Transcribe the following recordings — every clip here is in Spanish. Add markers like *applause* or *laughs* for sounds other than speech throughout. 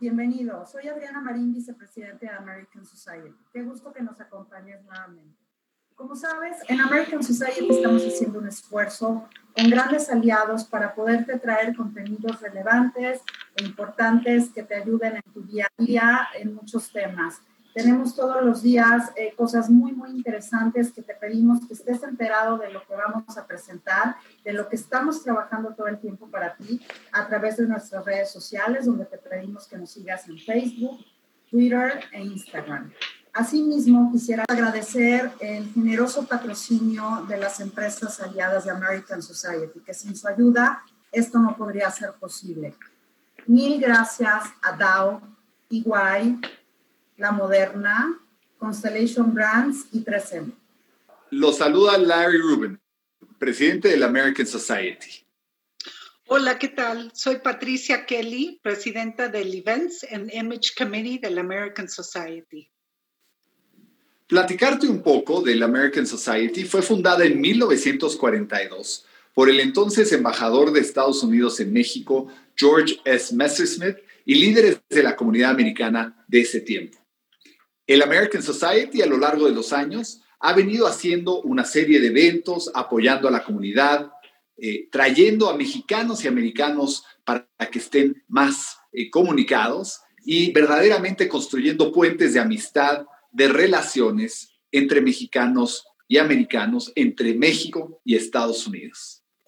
Bienvenido. Soy Adriana Marín, vicepresidente de American Society. Qué gusto que nos acompañes nuevamente. Como sabes, en American Society estamos haciendo un esfuerzo con grandes aliados para poderte traer contenidos relevantes e importantes que te ayuden en tu día a día en muchos temas. Tenemos todos los días eh, cosas muy, muy interesantes que te pedimos que estés enterado de lo que vamos a presentar, de lo que estamos trabajando todo el tiempo para ti a través de nuestras redes sociales, donde te pedimos que nos sigas en Facebook, Twitter e Instagram. Asimismo, quisiera agradecer el generoso patrocinio de las empresas aliadas de American Society, que sin su ayuda esto no podría ser posible. Mil gracias a Dow, EY, la Moderna, Constellation Brands y 3M. Los saluda Larry Rubin, presidente de la American Society. Hola, ¿qué tal? Soy Patricia Kelly, presidenta del Events and Image Committee de la American Society. Platicarte un poco de la American Society fue fundada en 1942 por el entonces embajador de Estados Unidos en México, George S. Messersmith, y líderes de la comunidad americana de ese tiempo. El American Society a lo largo de los años ha venido haciendo una serie de eventos, apoyando a la comunidad, eh, trayendo a mexicanos y americanos para que estén más eh, comunicados y verdaderamente construyendo puentes de amistad, de relaciones entre mexicanos y americanos, entre México y Estados Unidos.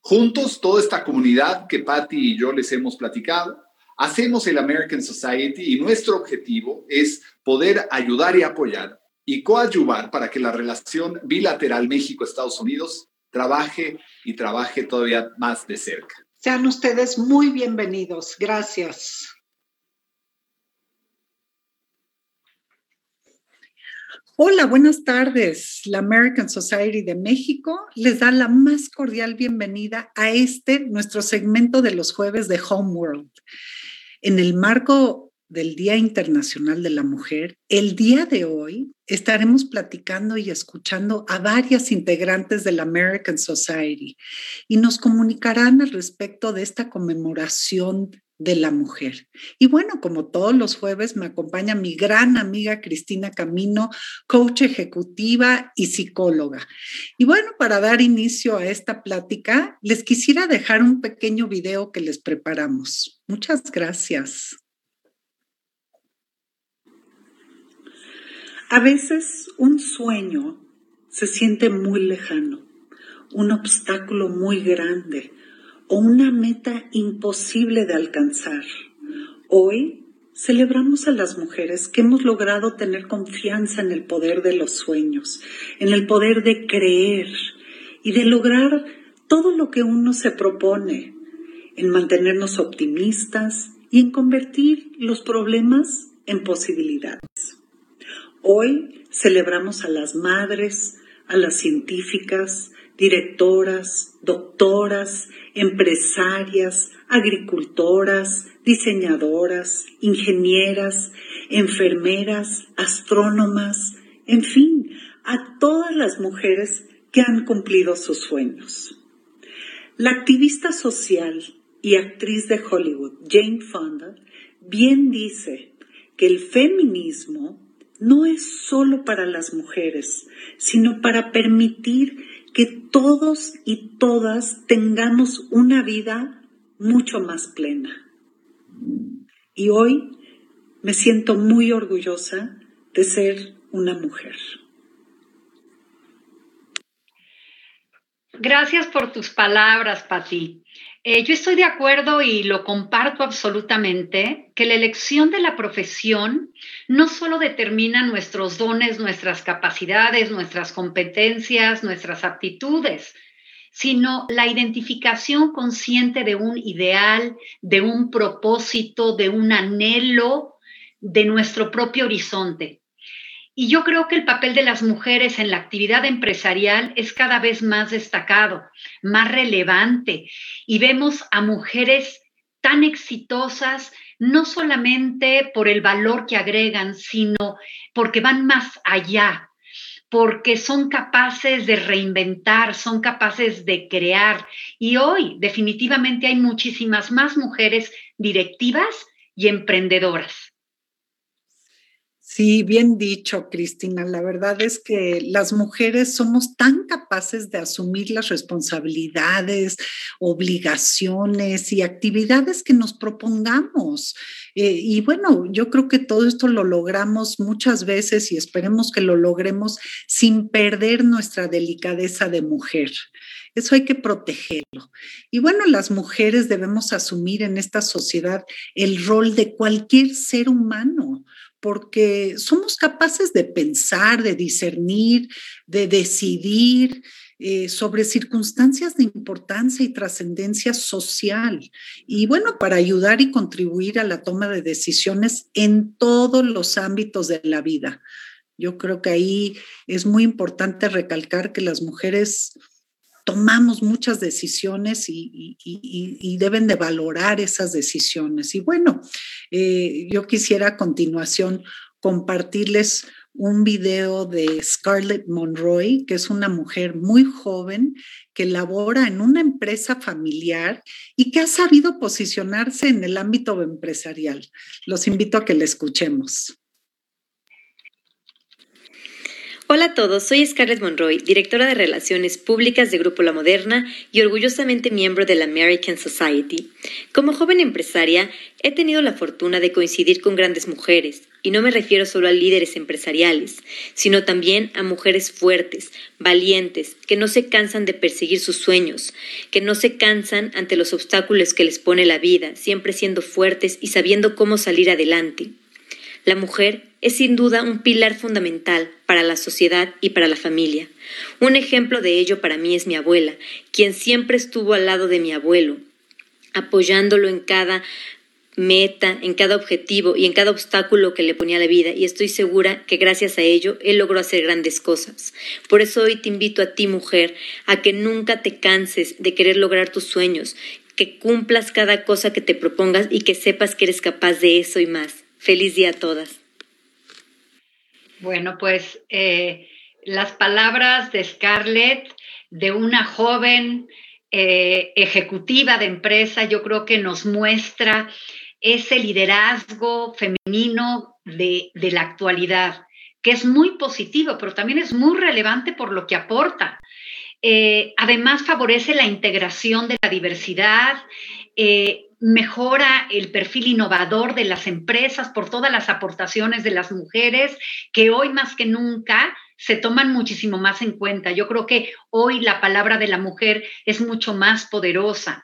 Juntos, toda esta comunidad que Patty y yo les hemos platicado, hacemos el American Society y nuestro objetivo es poder ayudar y apoyar y coadyuvar para que la relación bilateral México-Estados Unidos trabaje y trabaje todavía más de cerca. Sean ustedes muy bienvenidos. Gracias. Hola, buenas tardes. La American Society de México les da la más cordial bienvenida a este, nuestro segmento de los jueves de Homeworld. En el marco del Día Internacional de la Mujer, el día de hoy estaremos platicando y escuchando a varias integrantes de la American Society y nos comunicarán al respecto de esta conmemoración de la mujer. Y bueno, como todos los jueves, me acompaña mi gran amiga Cristina Camino, coach ejecutiva y psicóloga. Y bueno, para dar inicio a esta plática, les quisiera dejar un pequeño video que les preparamos. Muchas gracias. A veces un sueño se siente muy lejano, un obstáculo muy grande o una meta imposible de alcanzar. Hoy celebramos a las mujeres que hemos logrado tener confianza en el poder de los sueños, en el poder de creer y de lograr todo lo que uno se propone, en mantenernos optimistas y en convertir los problemas en posibilidades. Hoy celebramos a las madres, a las científicas, directoras, doctoras, empresarias, agricultoras, diseñadoras, ingenieras, enfermeras, astrónomas, en fin, a todas las mujeres que han cumplido sus sueños. La activista social y actriz de Hollywood, Jane Fonda, bien dice que el feminismo no es solo para las mujeres, sino para permitir que todos y todas tengamos una vida mucho más plena. Y hoy me siento muy orgullosa de ser una mujer. Gracias por tus palabras, Pati. Eh, yo estoy de acuerdo y lo comparto absolutamente, que la elección de la profesión no solo determina nuestros dones, nuestras capacidades, nuestras competencias, nuestras aptitudes, sino la identificación consciente de un ideal, de un propósito, de un anhelo de nuestro propio horizonte. Y yo creo que el papel de las mujeres en la actividad empresarial es cada vez más destacado, más relevante. Y vemos a mujeres tan exitosas, no solamente por el valor que agregan, sino porque van más allá, porque son capaces de reinventar, son capaces de crear. Y hoy definitivamente hay muchísimas más mujeres directivas y emprendedoras. Sí, bien dicho, Cristina. La verdad es que las mujeres somos tan capaces de asumir las responsabilidades, obligaciones y actividades que nos propongamos. Eh, y bueno, yo creo que todo esto lo logramos muchas veces y esperemos que lo logremos sin perder nuestra delicadeza de mujer. Eso hay que protegerlo. Y bueno, las mujeres debemos asumir en esta sociedad el rol de cualquier ser humano porque somos capaces de pensar, de discernir, de decidir eh, sobre circunstancias de importancia y trascendencia social. Y bueno, para ayudar y contribuir a la toma de decisiones en todos los ámbitos de la vida. Yo creo que ahí es muy importante recalcar que las mujeres tomamos muchas decisiones y, deben de valorar esas decisiones. Y bueno, eh, yo quisiera a continuación compartirles un video de Scarlett Monroy, que es una mujer muy joven que labora en una empresa familiar y que ha sabido posicionarse en el ámbito empresarial. Los invito a que la escuchemos. Hola a todos, soy Scarlett Monroy, directora de Relaciones Públicas de Grupo La Moderna y orgullosamente miembro de la American Society. Como joven empresaria, he tenido la fortuna de coincidir con grandes mujeres, y no me refiero solo a líderes empresariales, sino también a mujeres fuertes, valientes, que no se cansan de perseguir sus sueños, que no se cansan ante los obstáculos que les pone la vida, siempre siendo fuertes y sabiendo cómo salir adelante. La mujer es sin duda un pilar fundamental para la sociedad y para la familia. Un ejemplo de ello para mí es mi abuela, quien siempre estuvo al lado de mi abuelo, apoyándolo en cada meta, en cada objetivo y en cada obstáculo que le ponía la vida y estoy segura que gracias a ello él logró hacer grandes cosas. Por eso hoy te invito a ti mujer a que nunca te canses de querer lograr tus sueños, que cumplas cada cosa que te propongas y que sepas que eres capaz de eso y más. Feliz día a todas. Bueno, pues eh, las palabras de Scarlett, de una joven eh, ejecutiva de empresa, yo creo que nos muestra ese liderazgo femenino de, la actualidad, que es muy positivo, pero también es muy relevante por lo que aporta. Eh, además, favorece la integración de la diversidad, mejora el perfil innovador de las empresas por todas las aportaciones de las mujeres que hoy más que nunca se toman muchísimo más en cuenta. Yo creo que hoy la palabra de la mujer es mucho más poderosa.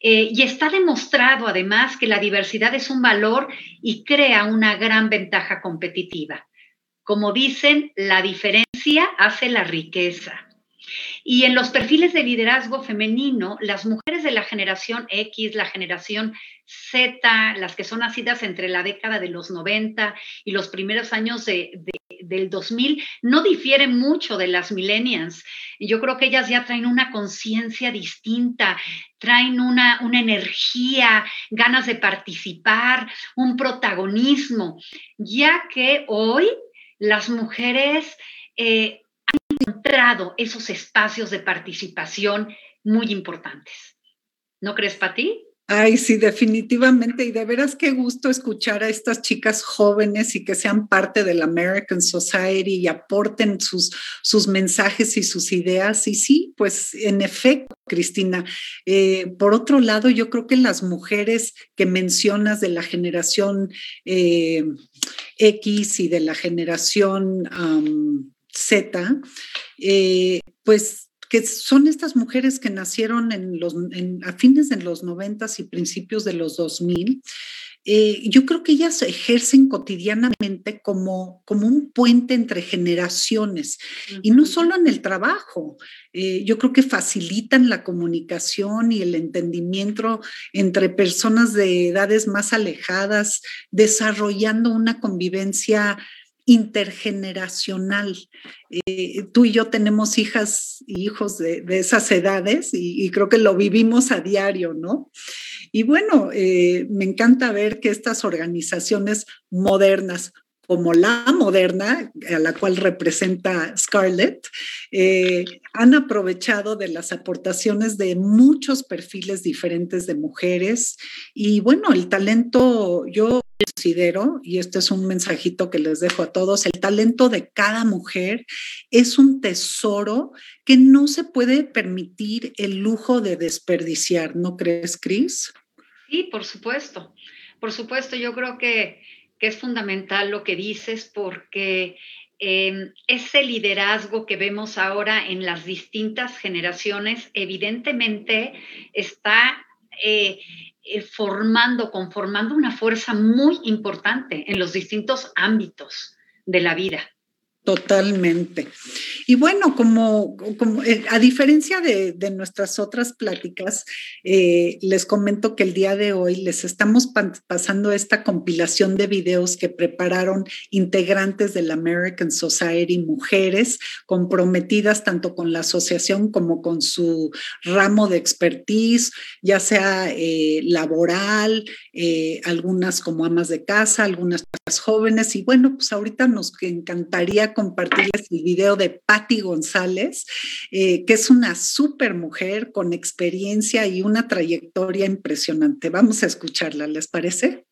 Eh, y está demostrado además que la diversidad es un valor y crea una gran ventaja competitiva. Como dicen, la diferencia hace la riqueza. Y en los perfiles de liderazgo femenino, las mujeres de la generación X, la generación Z, las que son nacidas entre la década de los 90 y los primeros años del 2000, no difieren mucho de las millennials. Yo creo que ellas ya traen una conciencia distinta, traen una, una, energía, ganas de participar, un protagonismo, ya que hoy las mujeres... Eh, encontrado esos espacios de participación muy importantes. ¿No crees, Pati? Ay, sí, definitivamente. Y de veras qué gusto escuchar a estas chicas jóvenes y que sean parte de la American Society y aporten sus, sus mensajes y sus ideas. Y sí, pues en efecto, Cristina. Eh, por otro lado, yo creo que las mujeres que mencionas de la generación eh, X y de la generación Z, eh, pues que son estas mujeres que nacieron en los, a fines de los 90 y principios de los 2000, eh, yo creo que ellas ejercen cotidianamente como, como un puente entre generaciones y no solo en el trabajo. Eh, yo creo que facilitan la comunicación y el entendimiento entre personas de edades más alejadas, desarrollando una convivencia intergeneracional. Eh, tú y yo tenemos hijas y hijos de, esas edades y, creo que lo vivimos a diario, ¿no? Y bueno, eh, me encanta ver que estas organizaciones modernas, como la moderna, a la cual representa Scarlett, eh, han aprovechado de las aportaciones de muchos perfiles diferentes de mujeres. Y bueno, el talento, yo considero, y este es un mensajito que les dejo a todos, el talento de cada mujer es un tesoro que no se puede permitir el lujo de desperdiciar, ¿no crees, Cris? Sí, por supuesto. Por supuesto, yo creo que que es fundamental lo que dices porque em, ese liderazgo que vemos ahora en las distintas generaciones evidentemente está eh, eh, formando, conformando una fuerza muy importante en los distintos ámbitos de la vida. Totalmente. Y bueno, como, eh, a diferencia de, nuestras otras pláticas, eh, les comento que el día de hoy les estamos pasando esta compilación de videos que prepararon integrantes de la American Society, mujeres comprometidas tanto con la asociación como con su ramo de expertise, ya sea eh, laboral, algunas como amas de casa, algunas jóvenes. Y bueno, pues ahorita nos encantaría compartirles el video de Patti González, eh, que es una súper mujer con experiencia y una trayectoria impresionante. Vamos a escucharla, ¿les parece?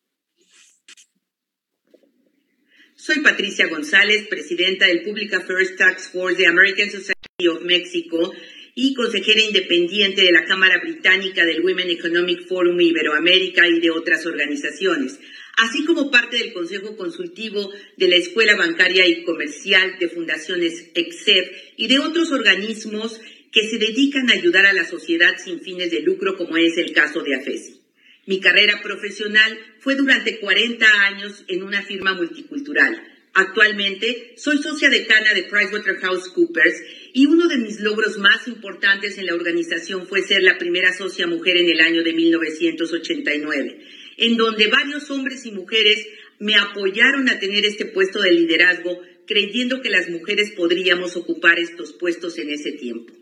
Soy Patricia González, presidenta del Public Affairs Tax Force de American Society of Mexico y consejera independiente de la Cámara Británica del Women Economic Forum Iberoamérica y de otras organizaciones así como parte del Consejo Consultivo de la Escuela Bancaria y Comercial de Fundaciones EXED y de otros organismos que se dedican a ayudar a la sociedad sin fines de lucro, como es el caso de AFESI. Mi carrera profesional fue durante 40 años en una firma multicultural. Actualmente soy socia decana de PricewaterhouseCoopers y uno de mis logros más importantes en la organización fue ser la primera socia mujer en el año de 1989 en donde varios hombres y mujeres me apoyaron a tener este puesto de liderazgo, creyendo que las mujeres podríamos ocupar estos puestos en ese tiempo.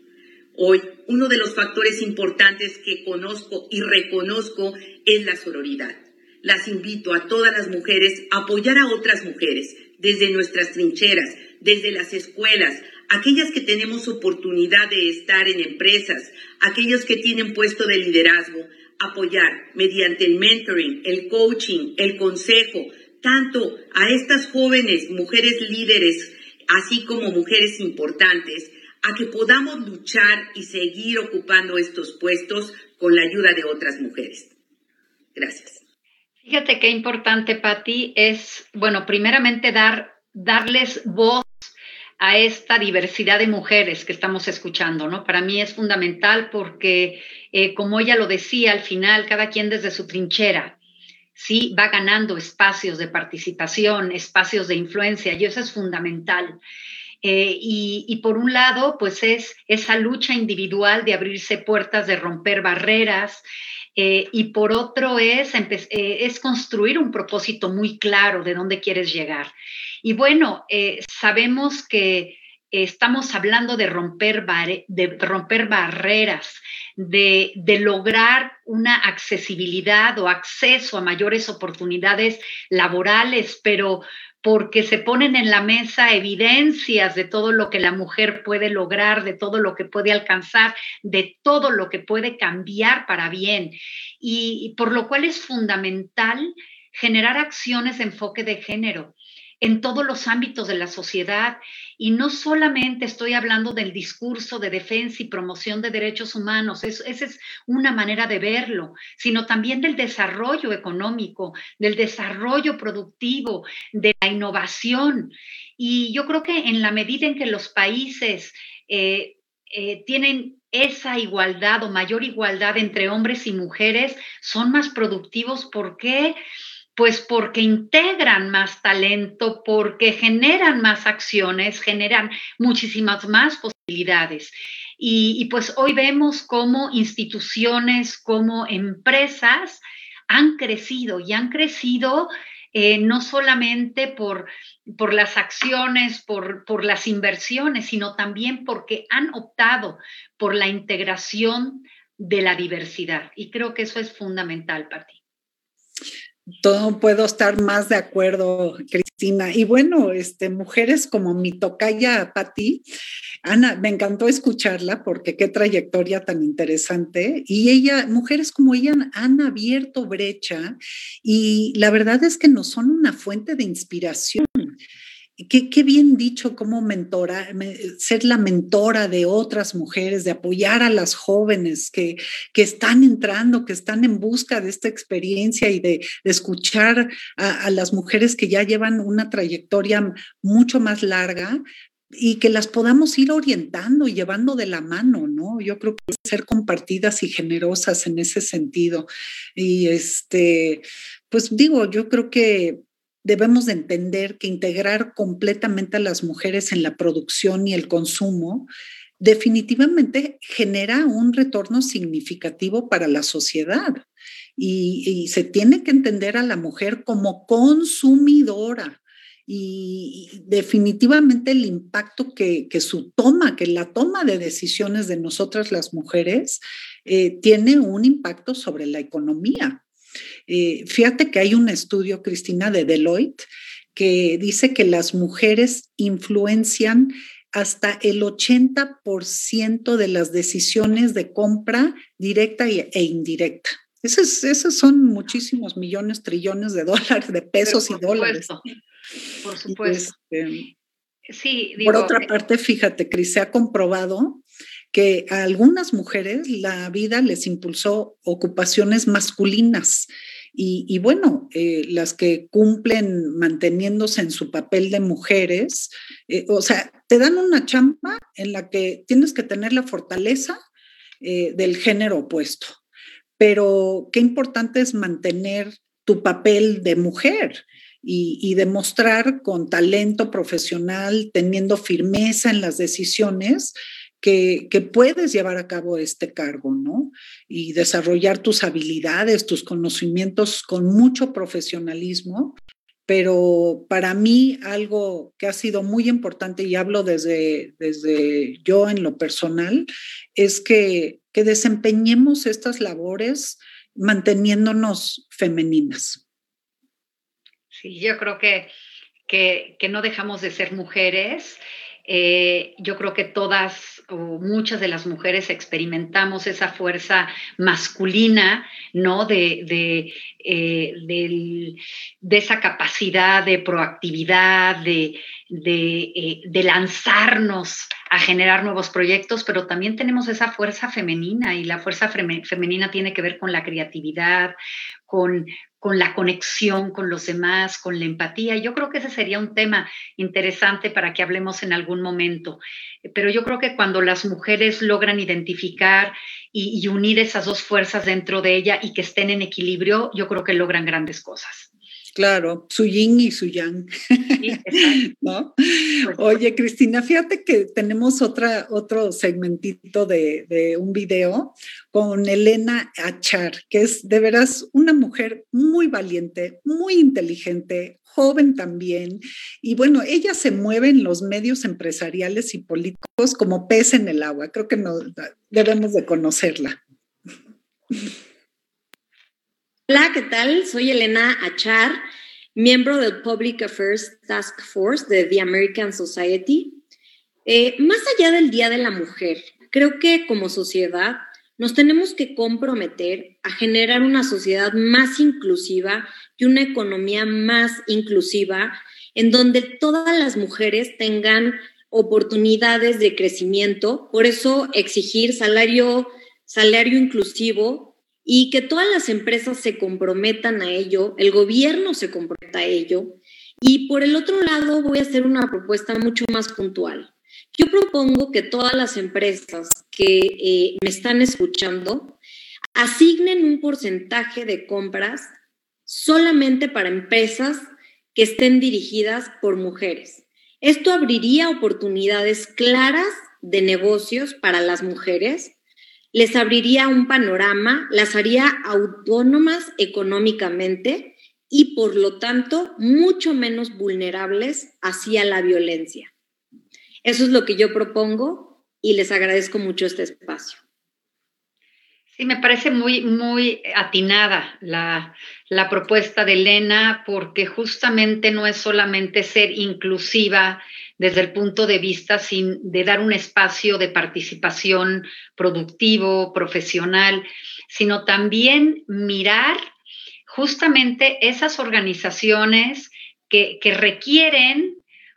Hoy, uno de los factores importantes que conozco y reconozco es la sororidad. Las invito a todas las mujeres a apoyar a otras mujeres desde nuestras trincheras, desde las escuelas, aquellas que tenemos oportunidad de estar en empresas, aquellos que tienen puesto de liderazgo, apoyar mediante el mentoring, el coaching, el consejo, tanto a estas jóvenes mujeres líderes, así como mujeres importantes, a que podamos luchar y seguir ocupando estos puestos con la ayuda de otras mujeres. Gracias. Fíjate qué importante, Patti, es, bueno, primeramente dar, darles voz a esta diversidad de mujeres que estamos escuchando, ¿no? Para mí es fundamental porque, eh, como ella lo decía al final, cada quien desde su trinchera, sí, va ganando espacios de participación, espacios de influencia, y eso es fundamental. Eh, y, por un lado, pues es esa lucha individual de abrirse puertas, de romper barreras, eh, y por otro es, es construir un propósito muy claro de dónde quieres llegar. Y bueno, eh, sabemos que estamos hablando de romper, de romper barreras, de, de, lograr una accesibilidad o acceso a mayores oportunidades laborales, pero porque se ponen en la mesa evidencias de todo lo que la mujer puede lograr, de todo lo que puede alcanzar, de todo lo que puede cambiar para bien. Y, por lo cual es fundamental generar acciones de enfoque de género en todos los ámbitos de la sociedad. Y no solamente estoy hablando del discurso de defensa y promoción de derechos humanos, esa es una manera de verlo, sino también del desarrollo económico, del desarrollo productivo, de la innovación. Y yo creo que en la medida en que los países... Eh, eh, tienen esa igualdad o mayor igualdad entre hombres y mujeres, son más productivos. ¿Por qué? Pues porque integran más talento, porque generan más acciones, generan muchísimas más posibilidades. Y, pues hoy vemos cómo instituciones, como empresas han crecido y han crecido eh, no solamente por, por las acciones, por, por las inversiones, sino también porque han optado por la integración de la diversidad. Y creo que eso es fundamental para ti. Todo puedo estar más de acuerdo, Cristina. Y bueno, este, mujeres como mi tocaya Patti, Ana, me encantó escucharla porque qué trayectoria tan interesante. Y ella, mujeres como ella han abierto brecha y la verdad es que nos son una fuente de inspiración. Qué, bien dicho como mentora, ser la mentora de otras mujeres, de apoyar a las jóvenes que, que están entrando, que están en busca de esta experiencia y de, escuchar a, las mujeres que ya llevan una trayectoria mucho más larga y que las podamos ir orientando y llevando de la mano, ¿no? Yo creo que ser compartidas y generosas en ese sentido. Y este, pues digo, yo creo que debemos de entender que integrar completamente a las mujeres en la producción y el consumo definitivamente genera un retorno significativo para la sociedad. Y, se tiene que entender a la mujer como consumidora. Y, definitivamente el impacto que, su toma, que la toma de decisiones de nosotras las mujeres, eh, tiene un impacto sobre la economía. Eh, fíjate que hay un estudio, Cristina, de Deloitte, que dice que las mujeres influencian hasta el 80% de las decisiones de compra directa e indirecta. Esos, esos, son muchísimos millones, trillones de dólares, de pesos y dólares. Por supuesto. Este, sí, por otra eh parte, fíjate, Cris, se ha comprobado que a algunas mujeres la vida les impulsó ocupaciones masculinas y, bueno, eh, las que cumplen manteniéndose en su papel de mujeres, eh, o sea, te dan una chamba en la que tienes que tener la fortaleza eh, del género opuesto, pero qué importante es mantener tu papel de mujer. Y, y, demostrar con talento profesional, teniendo firmeza en las decisiones, que, puedes llevar a cabo este cargo, ¿no? Y desarrollar tus habilidades, tus conocimientos con mucho profesionalismo. Pero para mí algo que ha sido muy importante, y hablo desde, desde yo en lo personal, es que, que desempeñemos estas labores manteniéndonos femeninas. Sí, yo creo que, que, que no dejamos de ser mujeres eh, yo creo que todas o muchas de las mujeres experimentamos esa fuerza masculina, ¿no? De, de, eh, de esa capacidad de proactividad, de, eh, de, lanzarnos a generar nuevos proyectos, pero también tenemos esa fuerza femenina y la fuerza femenina tiene que ver con la creatividad, con, con la conexión con los demás, con la empatía. Yo creo que ese sería un tema interesante para que hablemos en algún momento. Pero yo creo que cuando las mujeres logran identificar y, unir esas dos fuerzas dentro de ella y que estén en equilibrio, yo creo que logran grandes cosas. Claro, su yin y su yang. *laughs* ¿No? Pues Oye, Cristina, fíjate que tenemos otra, otro segmentito de, de, un video con Elena Achar, que es de veras una mujer muy valiente, muy inteligente, joven también. Y bueno, ella se mueve en los medios empresariales y políticos como pez en el agua. Creo que no, debemos de conocerla. *laughs* Hola, ¿qué tal? Soy Elena Achar, miembro del Public Affairs Task Force de The American Society. Eh, más allá del Día de la Mujer, creo que como sociedad nos tenemos que comprometer a generar una sociedad más inclusiva y una economía más inclusiva en donde todas las mujeres tengan oportunidades de crecimiento. Por eso exigir salario, salario inclusivo y que todas las empresas se comprometan a ello, el gobierno se comprometa a ello. Y por el otro lado, voy a hacer una propuesta mucho más puntual. Yo propongo que todas las empresas que eh, me están escuchando asignen un porcentaje de compras solamente para empresas que estén dirigidas por mujeres. Esto abriría oportunidades claras de negocios para las mujeres, les abriría un panorama, las haría autónomas económicamente y por lo tanto mucho menos vulnerables hacia la violencia. Eso es lo que yo propongo y les agradezco mucho este espacio. Sí, me parece muy, muy atinada la, la, propuesta de Elena, porque justamente no es solamente ser inclusiva desde el punto de vista sin, de dar un espacio de participación productivo, profesional, sino también mirar justamente esas organizaciones que, que requieren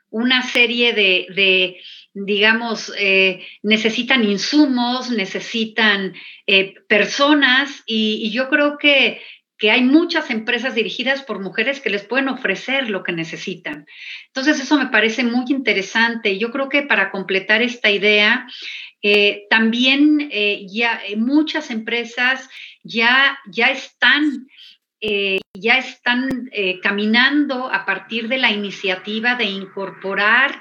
una serie de, de digamos, eh, necesitan insumos, necesitan eh, personas y, yo creo que, que, hay muchas empresas dirigidas por mujeres que les pueden ofrecer lo que necesitan. Entonces, eso me parece muy interesante. Yo creo que para completar esta idea, eh, también ya muchas empresas ya, ya están... ya están caminando a partir de la iniciativa de incorporar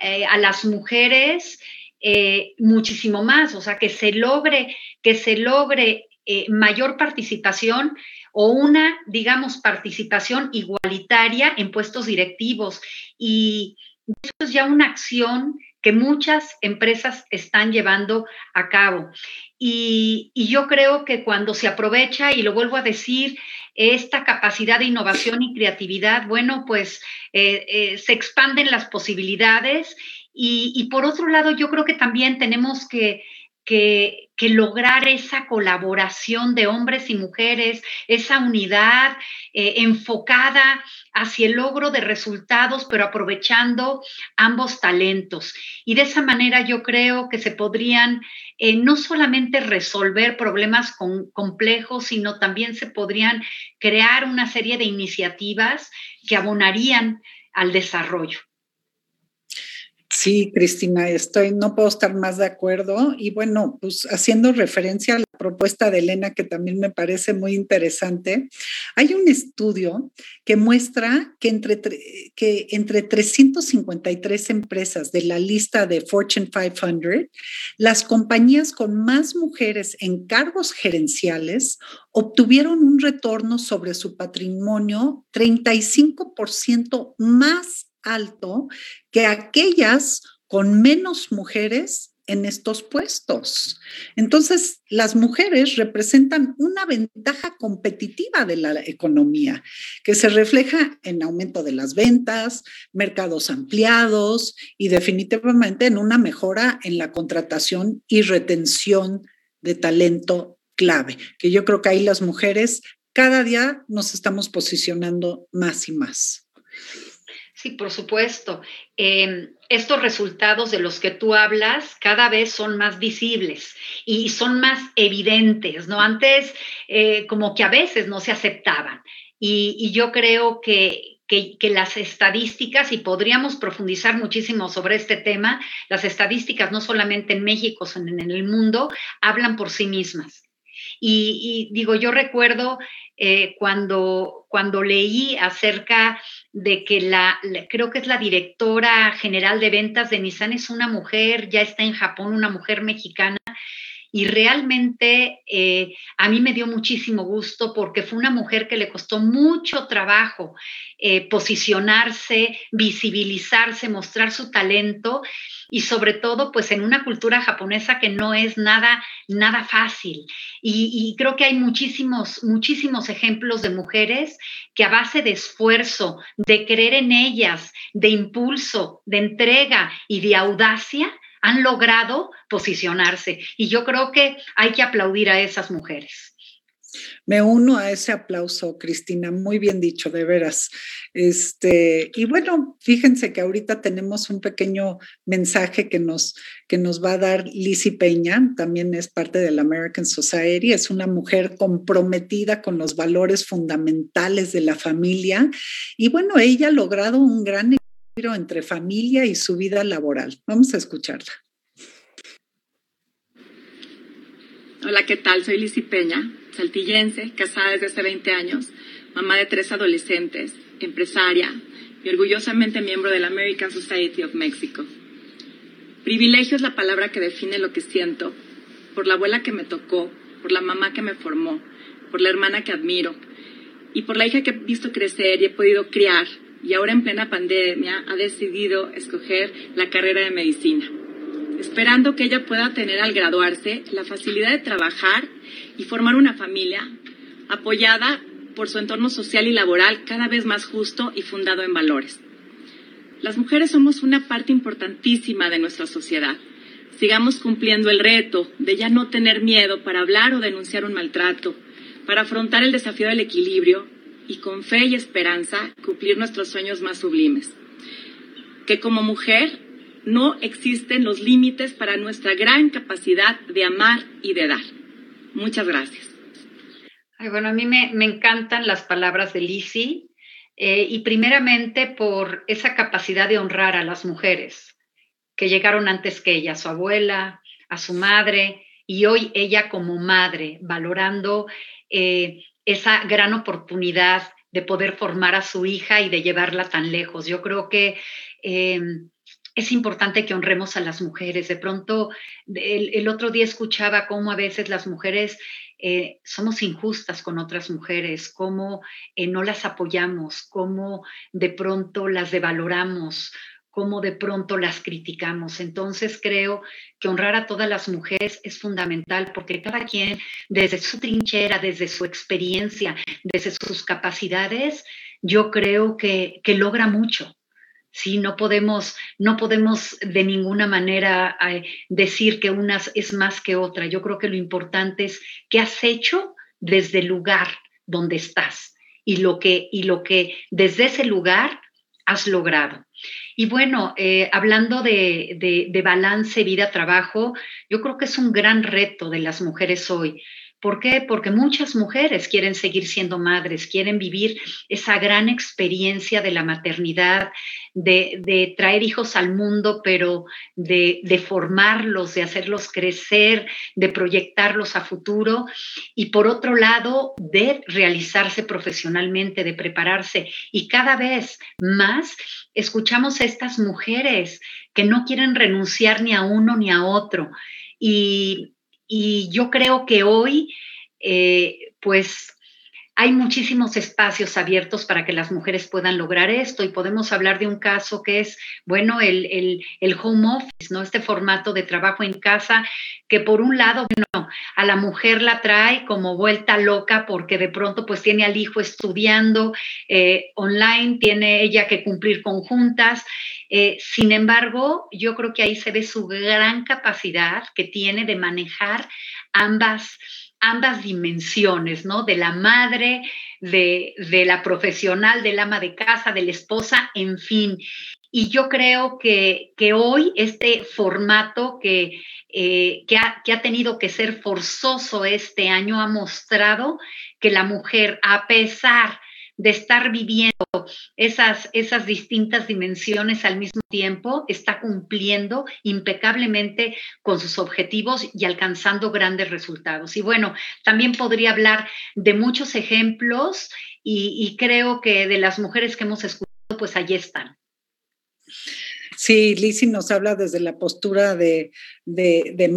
eh, a las mujeres eh, muchísimo más, o sea, que se logre, que se logre eh, mayor participación o una, digamos, participación igualitaria en puestos directivos. Y eso es ya una acción que muchas empresas están llevando a cabo. Y, yo creo que cuando se aprovecha, y lo vuelvo a decir, esta capacidad de innovación y creatividad, bueno, pues eh, eh, se expanden las posibilidades. Y, por otro lado, yo creo que también tenemos que, que, lograr esa colaboración de hombres y mujeres, esa unidad eh, enfocada hacia el logro de resultados, pero aprovechando ambos talentos. Y de esa manera yo creo que se podrían eh, no solamente resolver problemas complejos, sino también se podrían crear una serie de iniciativas que abonarían al desarrollo. Sí, Cristina, estoy, no puedo estar más de acuerdo. Y bueno, pues haciendo referencia a la propuesta de Elena, que también me parece muy interesante, hay un estudio que muestra que entre, que entre 353 empresas de la lista de Fortune 500, las compañías con más mujeres en cargos gerenciales obtuvieron un retorno sobre su patrimonio 35% más alto que aquellas con menos mujeres en estos puestos. Entonces, las mujeres representan una ventaja competitiva de la economía que se refleja en aumento de las ventas, mercados ampliados y definitivamente en una mejora en la contratación y retención de talento clave, que yo creo que ahí las mujeres cada día nos estamos posicionando más y más. Sí, por supuesto. Em, estos resultados de los que tú hablas cada vez son más visibles y son más evidentes, ¿no? Antes eh, como que a veces no se aceptaban. Y, yo creo que, que, las estadísticas, y podríamos profundizar muchísimo sobre este tema, las estadísticas no solamente en México, sino en el mundo, hablan por sí mismas. Y, digo, yo recuerdo eh, cuando, cuando leí acerca de que la, creo que es la directora general de ventas de Nissan, es una mujer, ya está en Japón, una mujer mexicana, y realmente eh, a mí me dio muchísimo gusto porque fue una mujer que le costó mucho trabajo eh, posicionarse, visibilizarse, mostrar su talento y sobre todo pues en una cultura japonesa que no es nada, nada fácil. Y, creo que hay muchísimos, muchísimos ejemplos de mujeres que a base de esfuerzo, de creer en ellas, de impulso, de entrega y de audacia, han logrado posicionarse. Y yo creo que hay que aplaudir a esas mujeres. Me uno a ese aplauso, Cristina, muy bien dicho, de veras. Este, y bueno, fíjense que ahorita tenemos un pequeño mensaje que nos, que nos va a dar Lizzie Peña, también es parte de la American Society, es una mujer comprometida con los valores fundamentales de la familia y bueno, ella ha logrado un gran entre familia y su vida laboral. Vamos a escucharla. Hola, ¿qué tal? Soy Lizy Peña, saltillense, casada desde hace 20 años, mamá de tres adolescentes, empresaria y orgullosamente miembro de la American Society of Mexico. Privilegio es la palabra que define lo que siento por la abuela que me tocó, por la mamá que me formó, por la hermana que admiro y por la hija que he visto crecer y he podido criar y ahora en plena pandemia ha decidido escoger la carrera de medicina, esperando que ella pueda tener al graduarse la facilidad de trabajar y formar una familia apoyada por su entorno social y laboral cada vez más justo y fundado en valores. Las mujeres somos una parte importantísima de nuestra sociedad. Sigamos cumpliendo el reto de ya no tener miedo para hablar o denunciar un maltrato, para afrontar el desafío del equilibrio y con fe y esperanza cumplir nuestros sueños más sublimes. Que como mujer no existen los límites para nuestra gran capacidad de amar y de dar. Muchas gracias. bueno, a mí me, encantan las palabras de Lizzie eh, y primeramente por esa capacidad de honrar a las mujeres que llegaron antes que ella, a su abuela, a su madre, y hoy ella como madre, valorando eh, esa gran oportunidad de poder formar a su hija y de llevarla tan lejos. Yo creo que eh, es importante que honremos a las mujeres. De pronto, el, otro día escuchaba cómo a veces las mujeres eh, somos injustas con otras mujeres, cómo eh, no las apoyamos, cómo de pronto las devaloramos, cómo de pronto las criticamos. Entonces creo que honrar a todas las mujeres es fundamental porque cada quien desde su trinchera, desde su experiencia, desde sus capacidades, yo creo que, logra mucho. Sí, no podemos, no podemos de ninguna manera eh, decir que una es más que otra. Yo creo que lo importante es qué has hecho desde el lugar donde estás y lo que, y lo que desde ese lugar has logrado. Y bueno, eh, hablando de, de balance vida-trabajo, yo creo que es un gran reto de las mujeres hoy. ¿Por qué? Porque muchas mujeres quieren seguir siendo madres, quieren vivir esa gran experiencia de la maternidad, de, traer hijos al mundo, pero de, de, formarlos, de hacerlos crecer, de proyectarlos a futuro. Y por otro lado, de realizarse profesionalmente, de prepararse. Y cada vez más escuchamos a estas mujeres que no quieren renunciar ni a uno ni a otro. Y y yo creo que hoy, eh, pues, hay muchísimos espacios abiertos para que las mujeres puedan lograr esto y podemos hablar de un caso que es, bueno, el, el, home office, ¿no? Este formato de trabajo en casa que por un lado, bueno, a la mujer la trae como vuelta loca porque de pronto pues tiene al hijo estudiando eh, online, tiene ella que cumplir conjuntas. Eh, sin embargo, yo creo que ahí se ve su gran capacidad que tiene de manejar ambas ambas dimensiones, ¿no? De la madre, de, la profesional, del ama de casa, de la esposa, en fin. Y yo creo que, que hoy este formato que, eh, que, ha, que ha tenido que ser forzoso este año ha mostrado que la mujer, a pesar de estar viviendo esas, esas distintas dimensiones al mismo tiempo, está cumpliendo impecablemente con sus objetivos y alcanzando grandes resultados. Y bueno, también podría hablar de muchos ejemplos y, creo que de las mujeres que hemos escuchado, pues allí están. Sí, Lizzie nos habla desde la postura de, de, de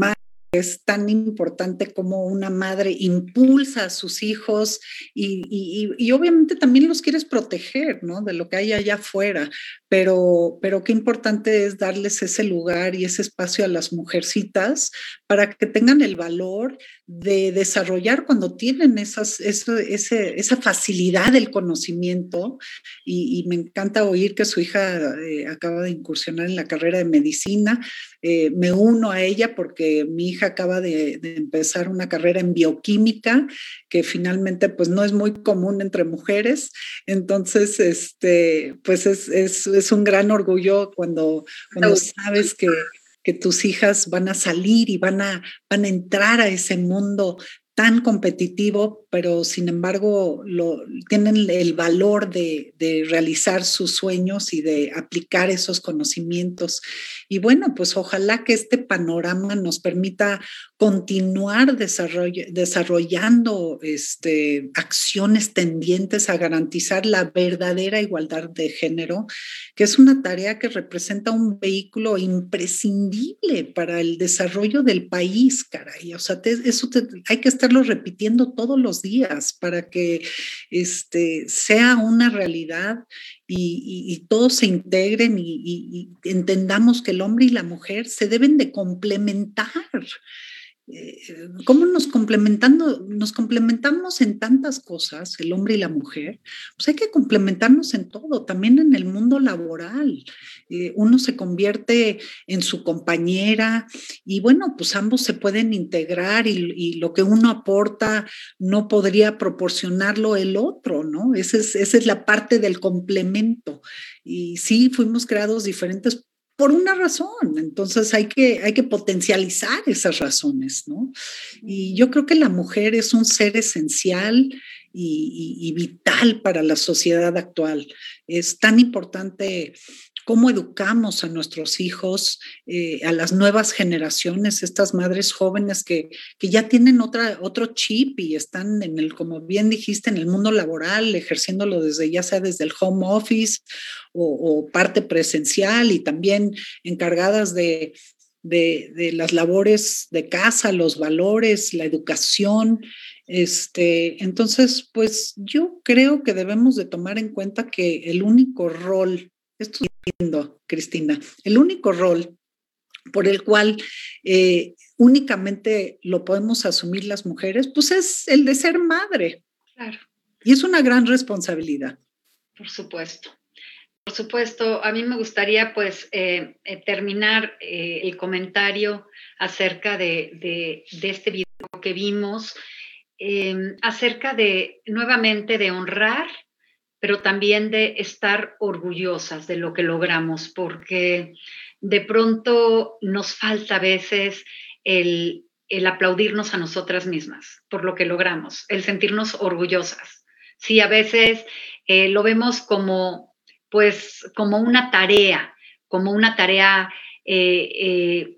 es tan importante como una madre impulsa a sus hijos y, obviamente también los quieres proteger, ¿no? De lo que hay allá afuera, pero, pero qué importante es darles ese lugar y ese espacio a las mujercitas para que tengan el valor de desarrollar cuando tienen esas, esa facilidad del conocimiento y, me encanta oír que su hija eh, acaba de incursionar en la carrera de medicina. Eh, me uno a ella porque mi hija acaba de, empezar una carrera en bioquímica que finalmente pues no es muy común entre mujeres. Entonces, este, pues es, es un gran orgullo cuando, cuando sabes que que tus hijas van a salir y van a, van a entrar a ese mundo tan competitivo, pero sin embargo tienen el valor de, realizar sus sueños y de aplicar esos conocimientos. Y bueno, pues ojalá que este panorama nos permita continuar desarrollando este, acciones tendientes a garantizar la verdadera igualdad de género, que es una tarea que representa un vehículo imprescindible para el desarrollo del país, caray. O sea, eso hay que estarlo repitiendo todos los días para que este, sea una realidad y, todos se integren y, entendamos que el hombre y la mujer se deben de complementar. Eh, cómo nos complementando, nos complementamos en tantas cosas, el hombre y la mujer, pues hay que complementarnos en todo, también en el mundo laboral. Eh, uno se convierte en su compañera y bueno, pues ambos se pueden integrar y, lo que uno aporta no podría proporcionarlo el otro, ¿no? Esa es, esa es la parte del complemento. Y sí, fuimos creados diferentes por una razón. Entonces hay que, hay que potencializar esas razones, ¿no? Y yo creo que la mujer es un ser esencial y, vital para la sociedad actual. Es tan importante cómo educamos a nuestros hijos, eh, a las nuevas generaciones, estas madres jóvenes que, que, ya tienen otra, otro chip y están en el, como bien dijiste, en el mundo laboral, ejerciéndolo desde ya sea desde el home office o, parte presencial y también encargadas de, de, de, las labores de casa, los valores, la educación. Este, entonces, pues yo creo que debemos de tomar en cuenta que el único rol, esto es lindo, Cristina, el único rol por el cual eh, únicamente lo podemos asumir las mujeres, pues es el de ser madre. Claro. Y es una gran responsabilidad. Por supuesto. Por supuesto, a mí me gustaría pues eh, eh, terminar eh, el comentario acerca de, este video que vimos, acerca de nuevamente de honrar, pero también de estar orgullosas de lo que logramos, porque de pronto nos falta a veces el, el aplaudirnos a nosotras mismas por lo que logramos, el sentirnos orgullosas. Sí, a veces lo vemos como pues como una tarea, como una tarea eh, eh,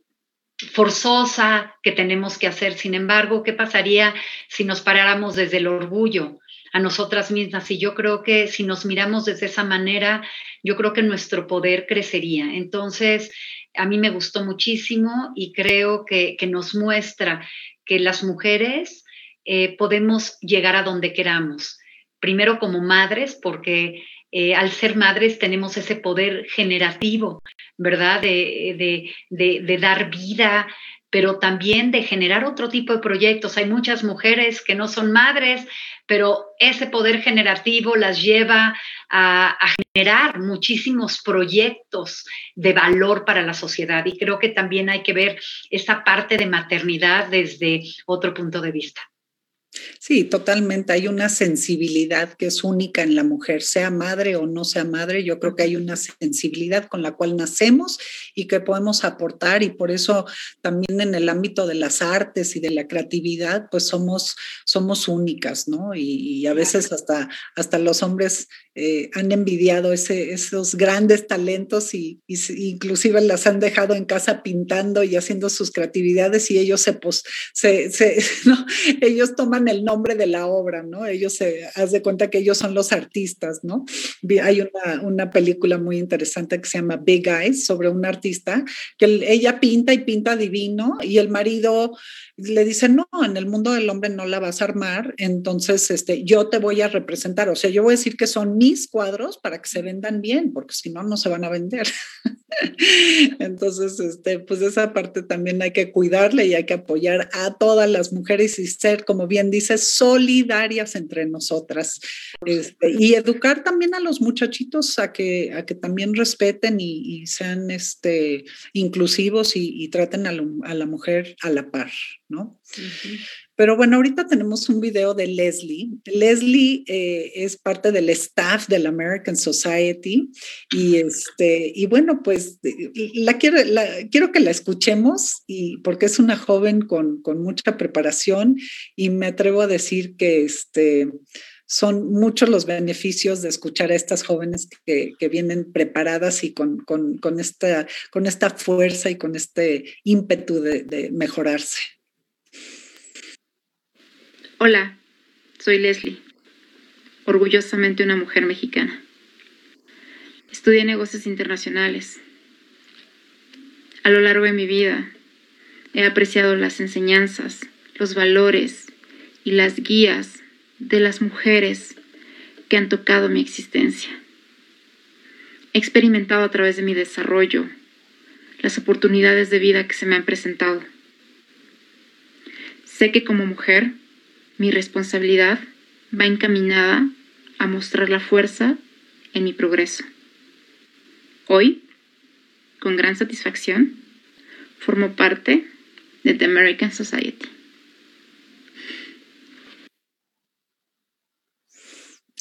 forzosa que tenemos que hacer. Sin embargo, ¿qué pasaría si nos paráramos desde el orgullo a nosotras mismas? Y yo creo que si nos miramos desde esa manera, yo creo que nuestro poder crecería. Entonces, a mí me gustó muchísimo y creo que, nos muestra que las mujeres eh, podemos llegar a donde queramos. Primero como madres, porque eh, al ser madres tenemos ese poder generativo, ¿verdad? De, de, dar vida, pero también de generar otro tipo de proyectos. Hay muchas mujeres que no son madres, pero ese poder generativo las lleva a, generar muchísimos proyectos de valor para la sociedad. Y creo que también hay que ver esa parte de maternidad desde otro punto de vista. Sí, totalmente. Hay una sensibilidad que es única en la mujer, sea madre o no sea madre. Yo creo que hay una sensibilidad con la cual nacemos y que podemos aportar y por eso también en el ámbito de las artes y de la creatividad, pues somos, somos únicas, ¿no? Y, a veces hasta, hasta los hombres eh, han envidiado ese, esos grandes talentos y, inclusive las han dejado en casa pintando y haciendo sus creatividades y ellos se, se, *laughs* ¿no? ellos toman el nombre de la obra, ¿no? Ellos se, haz de cuenta que ellos son los artistas, ¿no? Hay una, una película muy interesante que se llama Big Eyes sobre un artista que ella pinta y pinta divino y el marido le dice, no, en el mundo del hombre no la vas a armar, entonces este, yo te voy a representar, o sea, yo voy a decir que son mis cuadros para que se vendan bien, porque si no, no se van a vender. *laughs* entonces, este, pues esa parte también hay que cuidarle y hay que apoyar a todas las mujeres y ser, como bien dices, solidarias entre nosotras este, y educar también a los muchachitos a que, a que también respeten y, sean este, inclusivos y, traten a, a la mujer a la par. ¿no? Pero bueno, ahorita tenemos un video de Leslie. Leslie eh, es parte del staff de la American Society y este y bueno, pues la quiero, quiero que la escuchemos y porque es una joven con, con mucha preparación y me atrevo a decir que este son muchos los beneficios de escuchar a estas jóvenes que, vienen preparadas y con, esta, con esta fuerza y con este ímpetu de, mejorarse. Hola, soy Leslie, orgullosamente una mujer mexicana. Estudié negocios internacionales. A lo largo de mi vida he apreciado las enseñanzas, los valores y las guías de las mujeres que han tocado mi existencia. He experimentado a través de mi desarrollo las oportunidades de vida que se me han presentado. Sé que como mujer mi responsabilidad va encaminada a mostrar la fuerza en mi progreso. Hoy, con gran satisfacción, formo parte de The American Society.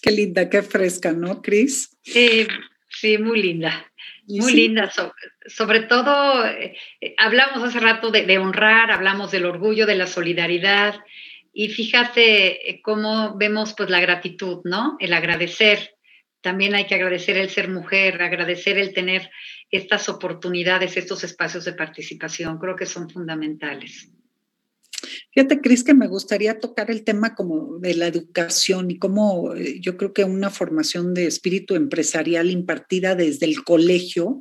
Qué linda, qué fresca, ¿no, Cris? sí, muy linda. Muy linda, sobre, todo eh, hablamos hace rato de, honrar, hablamos del orgullo, de la solidaridad y fíjate eh, cómo vemos pues la gratitud, ¿no? El agradecer. También hay que agradecer el ser mujer, agradecer el tener estas oportunidades, estos espacios de participación, creo que son fundamentales. Fíjate, Cris, que me gustaría tocar el tema como de la educación y cómo eh, yo creo que una formación de espíritu empresarial impartida desde el colegio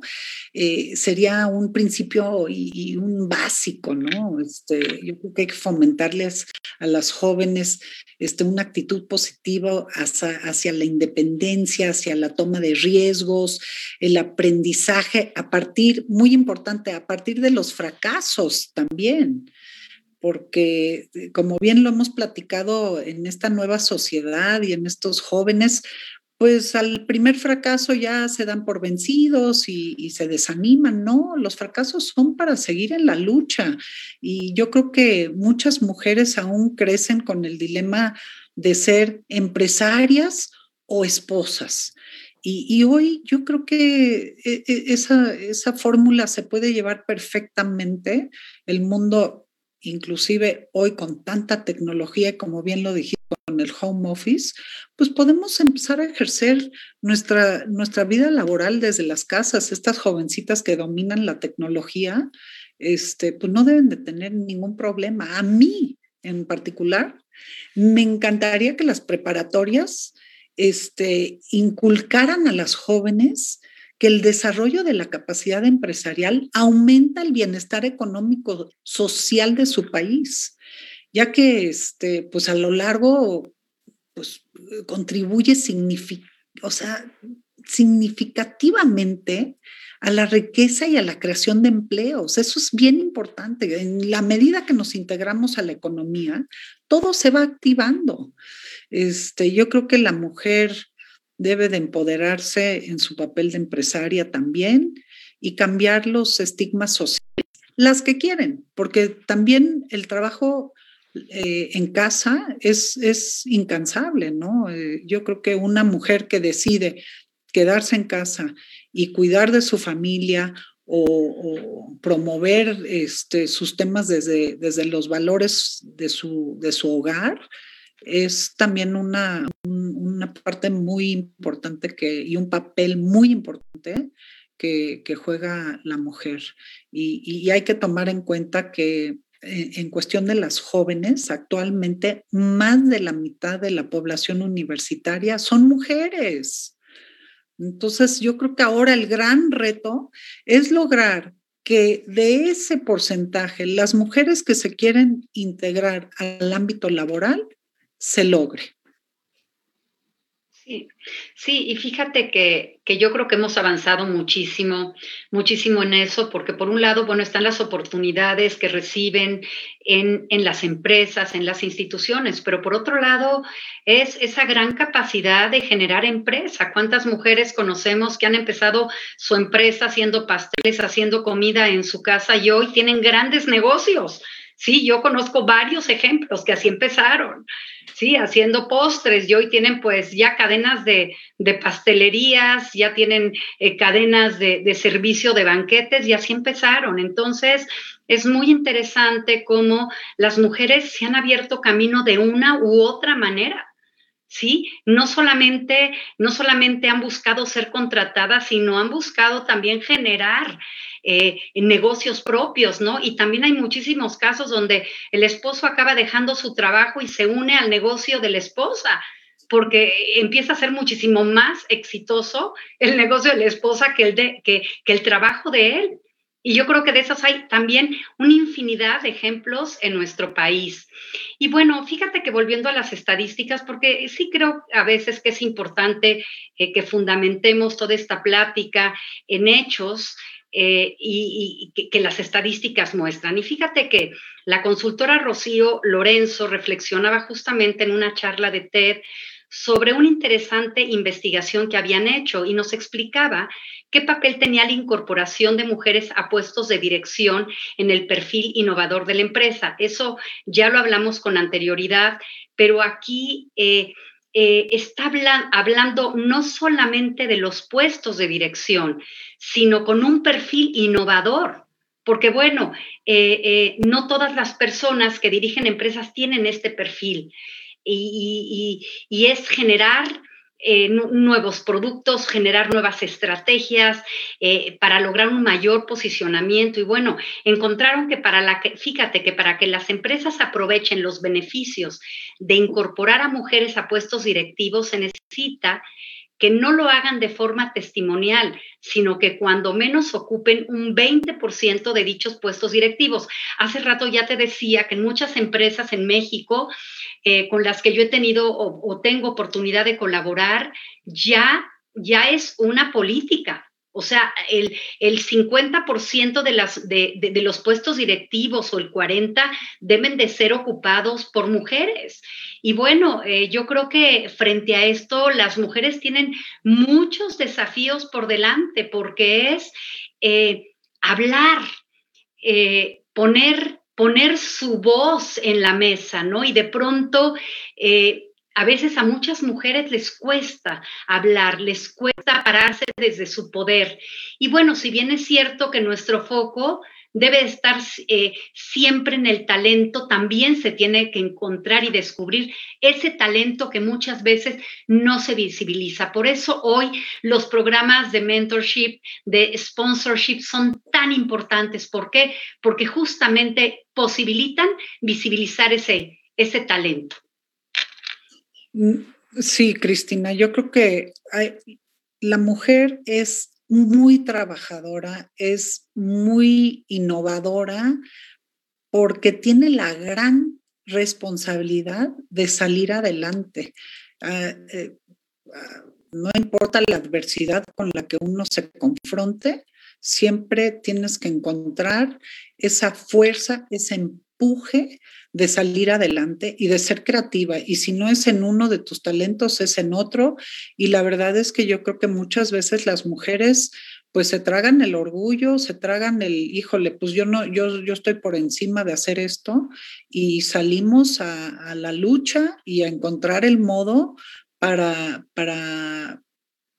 eh, sería un principio y, un básico, ¿no? Este, yo creo que hay que fomentarles a las jóvenes este, una actitud positiva hacia, hacia la independencia, hacia la toma de riesgos, el aprendizaje a partir, muy importante, a partir de los fracasos también porque eh, como bien lo hemos platicado en esta nueva sociedad y en estos jóvenes, pues al primer fracaso ya se dan por vencidos y, se desaniman, ¿no? Los fracasos son para seguir en la lucha y yo creo que muchas mujeres aún crecen con el dilema de ser empresarias o esposas. Y, hoy yo creo que e, e, esa, esa fórmula se puede llevar perfectamente. El mundo inclusive hoy con tanta tecnología, como bien lo dijiste, con el home office, pues podemos empezar a ejercer nuestra, nuestra vida laboral desde las casas. Estas jovencitas que dominan la tecnología, este, pues no deben de tener ningún problema. A mí en particular, me encantaría que las preparatorias este, inculcaran a las jóvenes que el desarrollo de la capacidad empresarial aumenta el bienestar económico social de su país, ya que este, pues a lo largo pues, contribuye sea, significativamente a la riqueza y a la creación de empleos. Eso es bien importante. En la medida que nos integramos a la economía, todo se va activando. Este, yo creo que la mujer debe de empoderarse en su papel de empresaria también y cambiar los estigmas sociales, las que quieren, porque también el trabajo eh, en casa es, es incansable, ¿no? Eh, yo creo que una mujer que decide quedarse en casa y cuidar de su familia o, promover este, sus temas desde, desde los valores de su, de su hogar, es también una, una parte muy importante que, y un papel muy importante que, juega la mujer. Y, hay que tomar en cuenta que eh, en, cuestión de las jóvenes, actualmente más de la mitad de la población universitaria son mujeres. Entonces, yo creo que ahora el gran reto es lograr que de ese porcentaje, las mujeres que se quieren integrar al ámbito laboral se logre. Sí, sí, y fíjate que, que, yo creo que hemos avanzado muchísimo, muchísimo en eso, porque por un lado, bueno, están las oportunidades que reciben en, en, las empresas, en las instituciones, pero por otro lado es esa gran capacidad de generar empresa. ¿Cuántas mujeres conocemos que han empezado su empresa haciendo pasteles, haciendo comida en su casa y hoy tienen grandes negocios? Sí, yo conozco varios ejemplos que así empezaron, sí, haciendo postres y hoy tienen pues ya cadenas de, pastelerías, ya tienen eh, cadenas de, de servicio de banquetes y así empezaron. Entonces, es muy interesante cómo las mujeres se han abierto camino de una u otra manera. ¿Sí? No solamente, no solamente han buscado ser contratadas, sino han buscado también generar eh, negocios propios, ¿no? Y también hay muchísimos casos donde el esposo acaba dejando su trabajo y se une al negocio de la esposa porque empieza a ser muchísimo más exitoso el negocio de la esposa que el, de, que, que el trabajo de él. Y yo creo que de esas hay también una infinidad de ejemplos en nuestro país. Y bueno, fíjate que volviendo a las estadísticas, porque sí creo a veces que es importante eh, que fundamentemos toda esta plática en hechos. Eh, y, que, que, las estadísticas muestran. Y fíjate que la consultora Rocío Lorenzo reflexionaba justamente en una charla de TED sobre una interesante investigación que habían hecho y nos explicaba qué papel tenía la incorporación de mujeres a puestos de dirección en el perfil innovador de la empresa. Eso ya lo hablamos con anterioridad, pero aquí eh, eh, está hablando no solamente de los puestos de dirección, sino con un perfil innovador. Porque bueno, eh, no todas las personas que dirigen empresas tienen este perfil y, es generar eh, nuevos productos, generar nuevas estrategias eh, para lograr un mayor posicionamiento. Y bueno, encontraron que para la que, fíjate que para que las empresas aprovechen los beneficios de incorporar a mujeres a puestos directivos se necesita que no lo hagan de forma testimonial, sino que cuando menos ocupen un 20% de dichos puestos directivos. Hace rato ya te decía que en muchas empresas en México eh, con las que yo he tenido o, tengo oportunidad de colaborar, ya, ya es una política. O sea, el, el 50% de, las, de, los puestos directivos o el 40% deben de ser ocupados por mujeres. Y bueno, eh, yo creo que frente a esto las mujeres tienen muchos desafíos por delante porque es eh, hablar, poner poner su voz en la mesa, ¿no? Y de pronto, eh, a veces a muchas mujeres les cuesta hablar, les cuesta pararse desde su poder. Y bueno, si bien es cierto que nuestro foco debe estar eh, siempre en el talento, también se tiene que encontrar y descubrir ese talento que muchas veces no se visibiliza. Por eso hoy los programas de mentorship, de sponsorship son tan importantes. ¿Por qué? Porque justamente posibilitan visibilizar ese, ese talento. Mm, sí, Cristina, yo creo que la mujer es muy trabajadora, es muy innovadora porque tiene la gran responsabilidad de salir adelante. Ah, eh, ah, no importa la adversidad con la que uno se confronte, siempre tienes que encontrar esa fuerza, ese empuje de salir adelante y de ser creativa. Y si no es en uno de tus talentos, es en otro. Y la verdad es que yo creo que muchas veces las mujeres pues se tragan el orgullo, se tragan el, híjole, pues yo no, yo, yo estoy por encima de hacer esto y salimos a, a la lucha y a encontrar el modo para, para,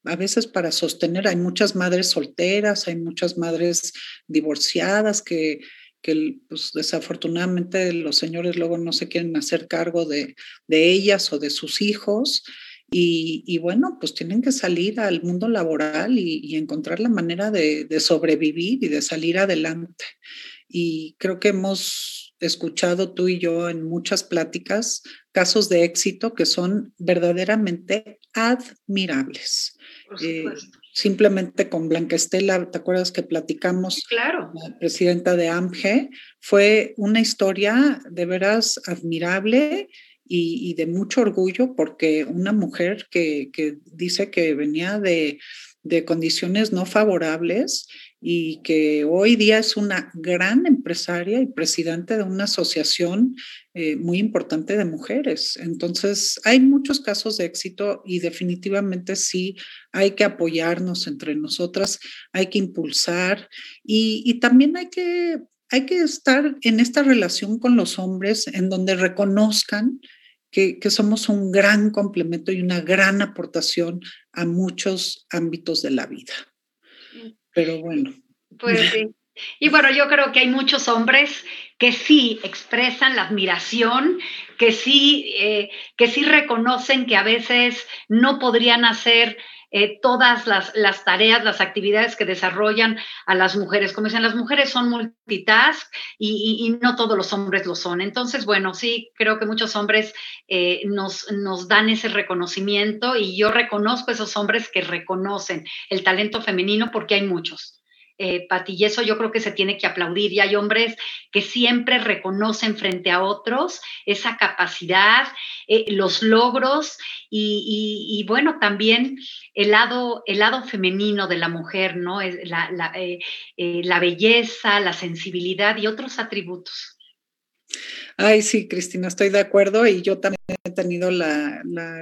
a veces para sostener, hay muchas madres solteras, hay muchas madres divorciadas que, que pues, desafortunadamente los señores luego no se quieren hacer cargo de, de ellas o de sus hijos. Y, y, bueno, pues tienen que salir al mundo laboral y, y encontrar la manera de, de, sobrevivir y de salir adelante. Y creo que hemos escuchado tú y yo en muchas pláticas casos de éxito que son verdaderamente admirables. Eh, simplemente con Blanca Estela, ¿te acuerdas que platicamos? Claro. La presidenta de AMGE, fue una historia de veras admirable y, de mucho orgullo porque una mujer que, que dice que venía de, de condiciones no favorables y que hoy día es una gran empresaria y presidente de una asociación eh, muy importante de mujeres. Entonces, hay muchos casos de éxito y definitivamente sí hay que apoyarnos entre nosotras, hay que impulsar y, y también hay que hay que estar en esta relación con los hombres en donde reconozcan que, que, somos un gran complemento y una gran aportación a muchos ámbitos de la vida. Pero bueno. Pues sí. Y bueno, yo creo que hay muchos hombres que sí expresan la admiración, que sí, eh, que sí reconocen que a veces no podrían hacer eh, todas las, las, tareas, las actividades que desarrollan a las mujeres. Como dicen, las mujeres son multitask y, y, no todos los hombres lo son. Entonces, bueno, sí, creo que muchos hombres eh, nos, nos dan ese reconocimiento y yo reconozco a esos hombres que reconocen el talento femenino porque hay muchos eh, Pati, y eso yo creo que se tiene que aplaudir. Y hay hombres que siempre reconocen frente a otros esa capacidad, eh, los logros y, bueno, también el lado, el lado femenino de la mujer, ¿no? Eh, eh, la belleza, la sensibilidad y otros atributos. Ay, sí, Cristina, estoy de acuerdo y yo también he tenido la,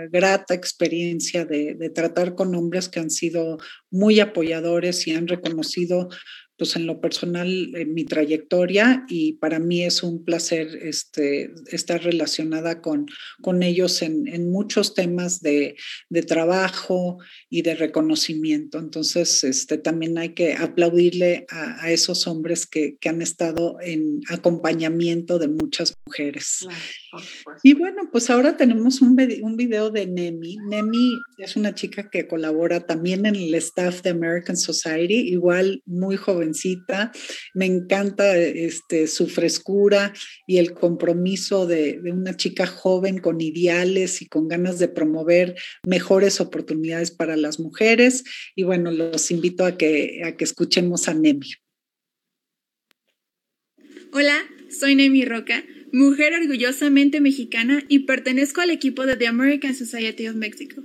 grata experiencia de, de, tratar con hombres que han sido muy apoyadores y han reconocido pues en lo personal en mi trayectoria y para mí es un placer este, estar relacionada con, con ellos en, en muchos temas de, de, trabajo y de reconocimiento. Entonces, este, también hay que aplaudirle a, a esos hombres que, que, han estado en acompañamiento de muchas mujeres. y bueno, pues ahora tenemos un, un video de Nemi. Nemi es una chica que colabora también en el staff de American Society, igual muy joven me encanta este, su frescura y el compromiso de, una chica joven con ideales y con ganas de promover mejores oportunidades para las mujeres. Y bueno, los invito a que, a que escuchemos a Nemi. Hola, soy Nemi Roca, mujer orgullosamente mexicana y pertenezco al equipo de The American Society of Mexico.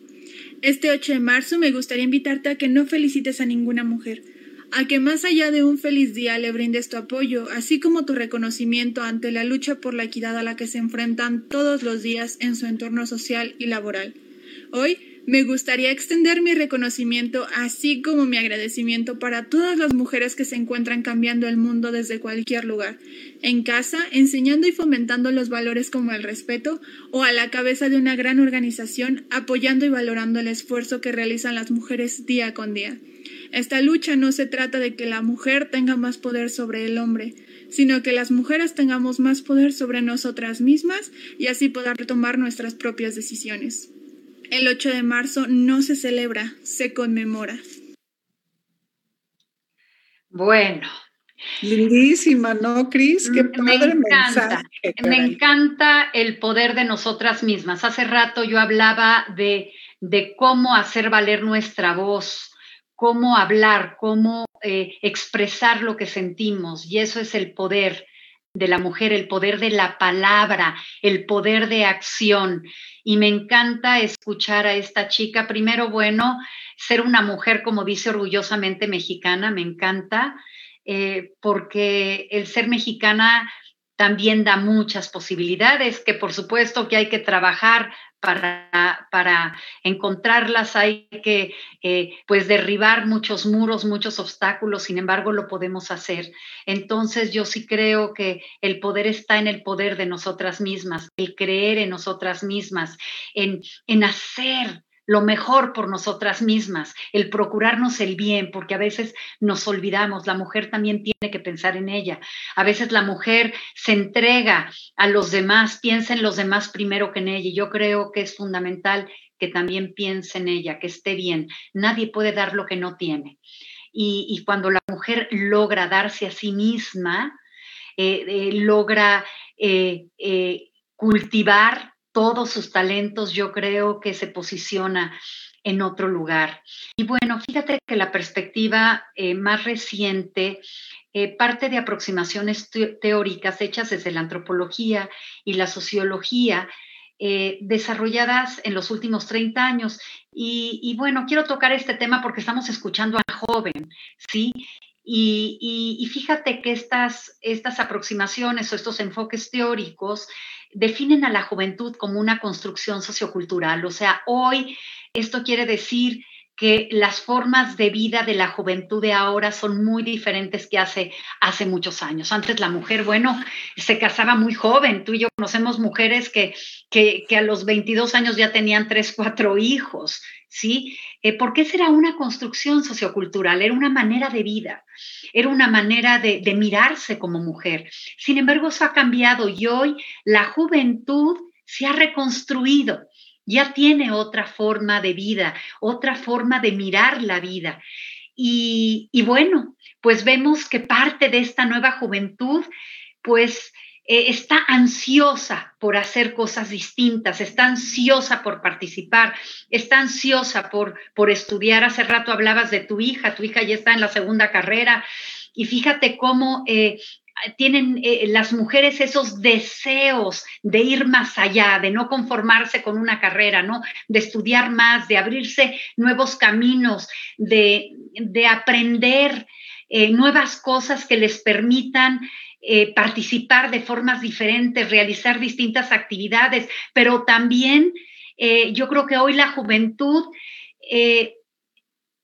Este 8 de marzo me gustaría invitarte a que no felicites a ninguna mujer, a que más allá de un feliz día le brindes tu apoyo, así como tu reconocimiento ante la lucha por la equidad a la que se enfrentan todos los días en su entorno social y laboral. Hoy me gustaría extender mi reconocimiento, así como mi agradecimiento para todas las mujeres que se encuentran cambiando el mundo desde cualquier lugar, en casa, enseñando y fomentando los valores como el respeto, o a la cabeza de una gran organización, apoyando y valorando el esfuerzo que realizan las mujeres día con día. Esta lucha no se trata de que la mujer tenga más poder sobre el hombre, sino que las mujeres tengamos más poder sobre nosotras mismas y así poder tomar nuestras propias decisiones. El 8 de marzo no se celebra, se conmemora. Bueno. Lindísima, ¿no, Cris? Qué me encanta, me encanta el poder de nosotras mismas. Hace rato yo hablaba de, de cómo hacer valer nuestra voz, cómo hablar, cómo eh, expresar lo que sentimos. Y eso es el poder de la mujer, el poder de la palabra, el poder de acción. Y me encanta escuchar a esta chica. Primero, bueno, ser una mujer, como dice orgullosamente mexicana, me encanta, eh, porque el ser mexicana también da muchas posibilidades, que por supuesto que hay que trabajar para, para encontrarlas, hay que eh, pues derribar muchos muros, muchos obstáculos, sin embargo lo podemos hacer. Entonces yo sí creo que el poder está en el poder de nosotras mismas, el creer en nosotras mismas, en, en hacer lo mejor por nosotras mismas, el procurarnos el bien, porque a veces nos olvidamos, la mujer también tiene que pensar en ella. A veces la mujer se entrega a los demás, piensa en los demás primero que en ella. Y yo creo que es fundamental que también piense en ella, que esté bien. Nadie puede dar lo que no tiene. Y, cuando la mujer logra darse a sí misma, eh, eh, logra eh, cultivar todos sus talentos, yo creo que se posiciona en otro lugar. Y bueno, fíjate que la perspectiva eh, más reciente eh, parte de aproximaciones teóricas hechas desde la antropología y la sociología, eh, desarrolladas en los últimos 30 años. Y, bueno, quiero tocar este tema porque estamos escuchando a joven, ¿sí? Y, y, fíjate que estas, estas aproximaciones o estos enfoques teóricos definen a la juventud como una construcción sociocultural. O sea, hoy esto quiere decir que las formas de vida de la juventud de ahora son muy diferentes que hace, hace muchos años. Antes la mujer, bueno, se casaba muy joven. Tú y yo conocemos mujeres que, que, a los 22 años ya tenían tres, cuatro hijos, ¿sí? Eh, ¿Por qué será una construcción sociocultural? Era una manera de vida, era una manera de, de mirarse como mujer. Sin embargo, eso ha cambiado y hoy la juventud se ha reconstruido ya tiene otra forma de vida, otra forma de mirar la vida. Y, bueno, pues vemos que parte de esta nueva juventud, pues eh, está ansiosa por hacer cosas distintas, está ansiosa por participar, está ansiosa por, por estudiar. Hace rato hablabas de tu hija, tu hija ya está en la segunda carrera y fíjate cómo eh, tienen eh, las mujeres esos deseos de ir más allá, de no conformarse con una carrera, ¿no? De estudiar más, de abrirse nuevos caminos, de, aprender eh, nuevas cosas que les permitan eh, participar de formas diferentes, realizar distintas actividades, pero también yo creo que hoy la juventud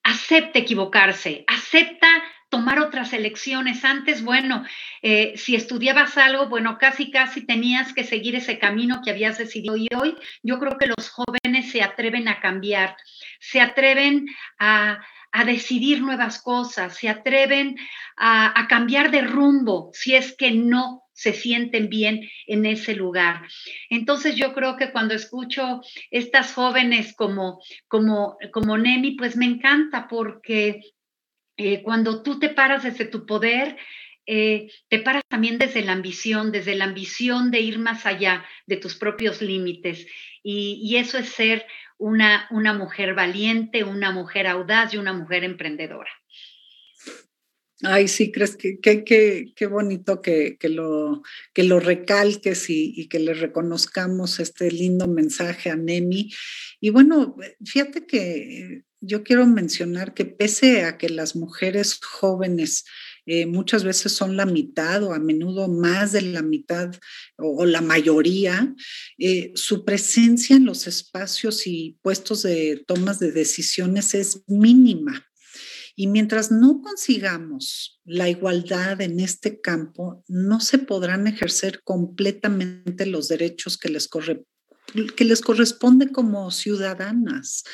acepta equivocarse, acepta tomar otras elecciones. Antes, bueno, eh, si estudiabas algo, bueno, casi, casi tenías que seguir ese camino que habías decidido. Y hoy yo creo que los jóvenes se atreven a cambiar, se atreven a, decidir nuevas cosas, se atreven a, a cambiar de rumbo si es que no se sienten bien en ese lugar. Entonces yo creo que cuando escucho estas jóvenes como, como, como Nemi, pues me encanta porque eh, cuando tú te paras desde tu poder, eh, te paras también desde la ambición, desde la ambición de ir más allá de tus propios límites. Y, eso es ser una, una mujer valiente, una mujer audaz y una mujer emprendedora. Ay, sí, crees que qué bonito que, lo, que lo recalques y, y, que le reconozcamos este lindo mensaje a Nemi. Y bueno, fíjate que yo quiero mencionar que pese a que las mujeres jóvenes eh, muchas veces son la mitad o a menudo más de la mitad o, la mayoría, eh, su presencia en los espacios y puestos de tomas de decisiones es mínima. Y mientras no consigamos la igualdad en este campo, no se podrán ejercer completamente los derechos que les, que les corresponde como ciudadanas.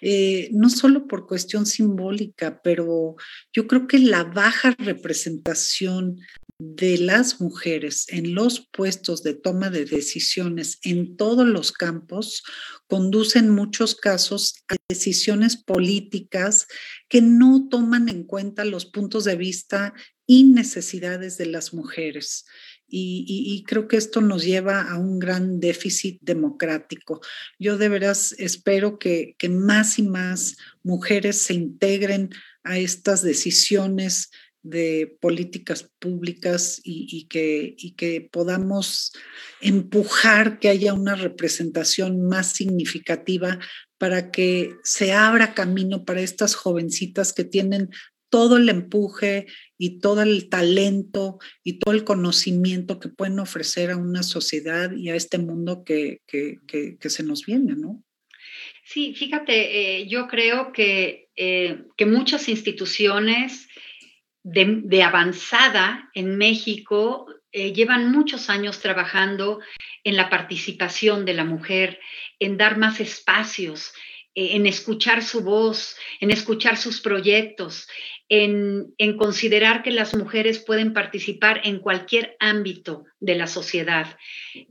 Eh, no solo por cuestión simbólica, pero yo creo que la baja representación de las mujeres en los puestos de toma de decisiones en todos los campos conduce en muchos casos a decisiones políticas que no toman en cuenta los puntos de vista y necesidades de las mujeres. Y, creo que esto nos lleva a un gran déficit democrático. Yo de veras espero que, más y más mujeres se integren a estas decisiones de políticas públicas y, que, y, que, podamos empujar que haya una representación más significativa para que se abra camino para estas jovencitas que tienen todo el empuje y todo el talento y todo el conocimiento que pueden ofrecer a una sociedad y a este mundo que, se nos viene, ¿no? Sí, fíjate, eh, yo creo que, eh, que muchas instituciones de, avanzada en México eh, llevan muchos años trabajando en la participación de la mujer, en dar más espacios, en escuchar su voz, en escuchar sus proyectos, en, considerar que las mujeres pueden participar en cualquier ámbito de la sociedad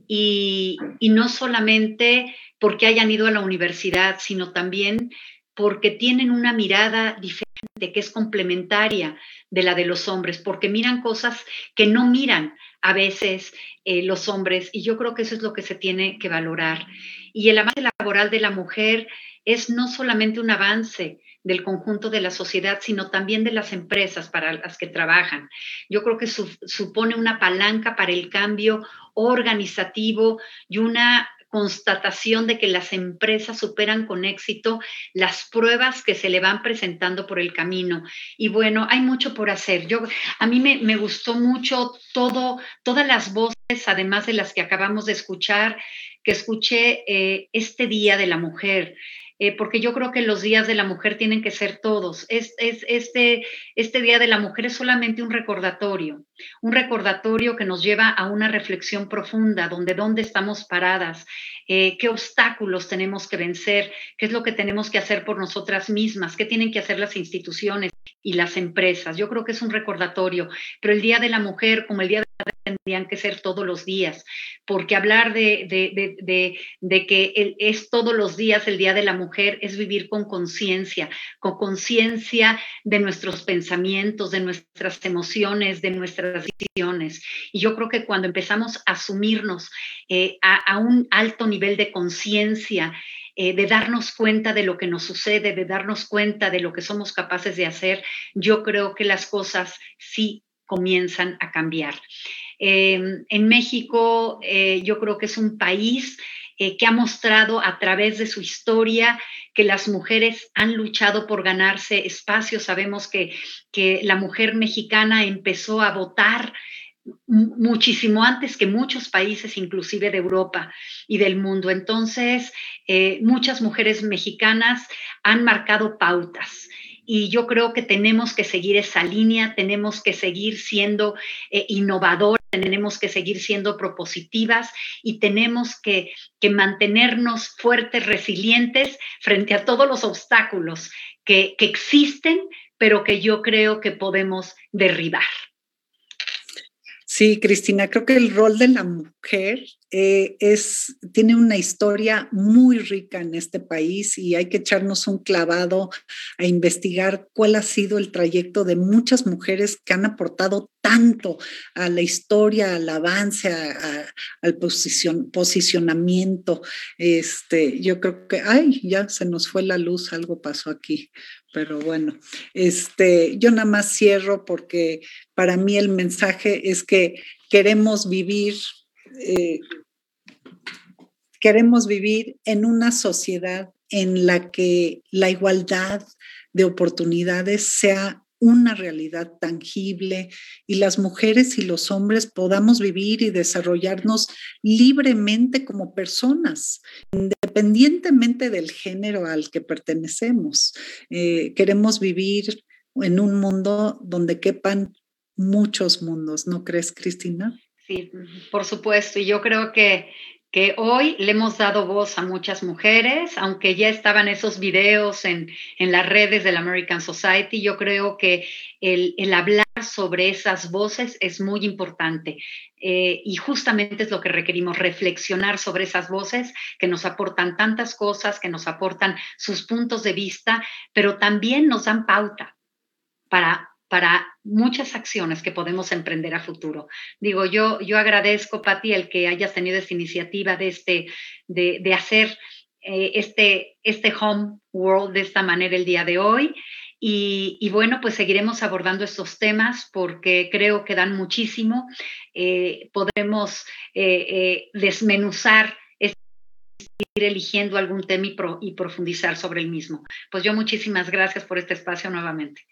y, no solamente porque hayan ido a la universidad, sino también porque tienen una mirada diferente, que es complementaria de la de los hombres, porque miran cosas que no miran a veces eh, los hombres, y yo creo que eso es lo que se tiene que valorar. Y el avance laboral de la mujer es no solamente un avance, del conjunto de la sociedad, sino también de las empresas para las que trabajan. Yo creo que supone una palanca para el cambio organizativo y una constatación de que las empresas superan con éxito las pruebas que se le van presentando por el camino. Y bueno, hay mucho por hacer. Yo, a mí me, gustó mucho todo, todas las voces, además de las que acabamos de escuchar, que escuché eh, este Día de la Mujer. Eh, porque yo creo que los días de la mujer tienen que ser todos. Es, este, este Día de la Mujer es solamente un recordatorio, un recordatorio que nos lleva a una reflexión profunda, donde dónde estamos paradas, eh, qué obstáculos tenemos que vencer, qué es lo que tenemos que hacer por nosotras mismas, qué tienen que hacer las instituciones y las empresas. Yo creo que es un recordatorio, pero el Día de la Mujer, como el Día de tendrían que ser todos los días, porque hablar de, que es todos los días el Día de la Mujer es vivir con conciencia, con conciencia de nuestros pensamientos, de nuestras emociones, de nuestras decisiones. Y yo creo que cuando empezamos a asumirnos eh, a, un alto nivel de conciencia, eh, de darnos cuenta de lo que nos sucede, de darnos cuenta de lo que somos capaces de hacer, yo creo que las cosas sí comienzan a cambiar. Em, en México eh, yo creo que es un país eh, que ha mostrado a través de su historia que las mujeres han luchado por ganarse espacios. Sabemos que, que la mujer mexicana empezó a votar muchísimo antes que muchos países, inclusive de Europa y del mundo. Entonces, eh, muchas mujeres mexicanas han marcado pautas y yo creo que tenemos que seguir esa línea, tenemos que seguir siendo eh, innovadores, tenemos que seguir siendo propositivas y tenemos que, mantenernos fuertes, resilientes frente a todos los obstáculos que existen, pero que yo creo que podemos derribar. Sí, Cristina, creo que el rol de la mujer eh, es, tiene una historia muy rica en este país y hay que echarnos un clavado a investigar cuál ha sido el trayecto de muchas mujeres que han aportado tanto a la historia, al avance, al posicionamiento. Este, yo creo que, ay, ya se nos fue la luz, algo pasó aquí pero bueno, este, yo nada más cierro porque para mí el mensaje es que queremos vivir eh, queremos vivir en una sociedad en la que la igualdad de oportunidades sea una realidad tangible y las mujeres y los hombres podamos vivir y desarrollarnos libremente como personas, independientemente del género al que pertenecemos. Eh, queremos vivir en un mundo donde quepan muchos mundos, ¿no crees, Cristina? Sí, por supuesto. Y yo creo que, que hoy le hemos dado voz a muchas mujeres, aunque ya estaban esos videos en, en las redes del American Society, yo creo que el, el hablar sobre esas voces es muy importante. Eh, y justamente es lo que requerimos, reflexionar sobre esas voces que nos aportan tantas cosas, que nos aportan sus puntos de vista, pero también nos dan pauta para para muchas acciones que podemos emprender a futuro. Digo, yo, yo agradezco, Patti, el que hayas tenido esta iniciativa de, este, de, hacer eh, este, este home world de esta manera el día de hoy. Y, bueno, pues seguiremos abordando estos temas porque creo que dan muchísimo. Eh, podremos eh, desmenuzar ir eligiendo algún tema y profundizar sobre el mismo. Pues yo muchísimas gracias por este espacio nuevamente.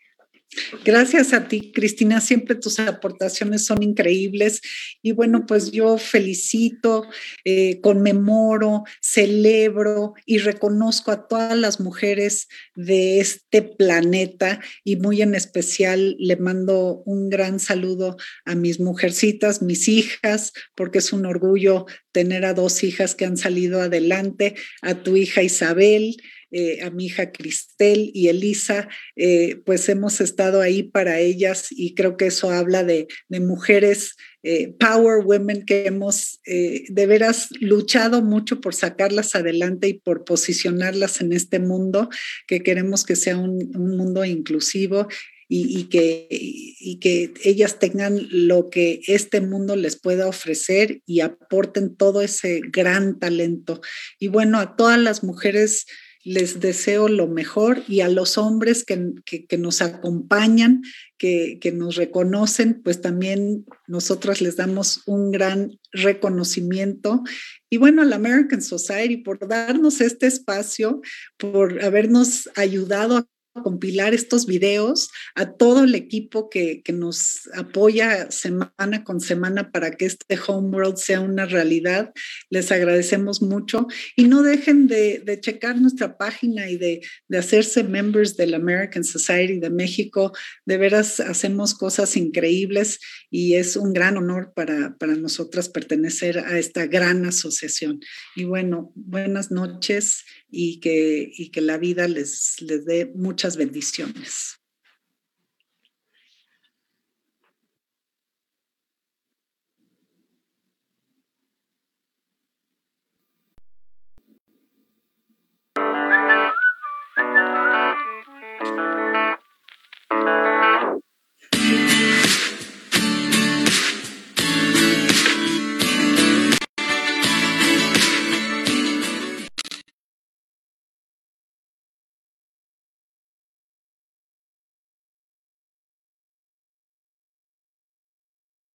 Gracias a ti, Cristina. Siempre tus aportaciones son increíbles. Y bueno, pues yo felicito, eh, conmemoro, celebro y reconozco a todas las mujeres de este planeta y muy en especial le mando un gran saludo a mis mujercitas, mis hijas, porque es un orgullo tener a dos hijas que han salido adelante, a tu hija Isabel eh, a mi hija Cristel y Elisa, eh, pues hemos estado ahí para ellas y creo que eso habla de, mujeres eh, power women que hemos de veras luchado mucho por sacarlas adelante y por posicionarlas en este mundo, que queremos que sea un, mundo inclusivo y, que, ellas tengan lo que este mundo les pueda ofrecer y aporten todo ese gran talento. Y bueno, a todas las mujeres les deseo lo mejor y a los hombres que, nos acompañan, que, nos reconocen, pues también nosotras les damos un gran reconocimiento. Y bueno, a la American Society por darnos este espacio, por habernos ayudado a compilar estos videos, a todo el equipo que, que, nos apoya semana con semana para que este Homeworld sea una realidad. Les agradecemos mucho y no dejen de, de checar nuestra página y de, de, hacerse members del American Society de México. De veras hacemos cosas increíbles y es un gran honor para, para nosotras pertenecer a esta gran asociación. Y bueno, buenas noches y que, y que la vida les, les dé muchas bendiciones.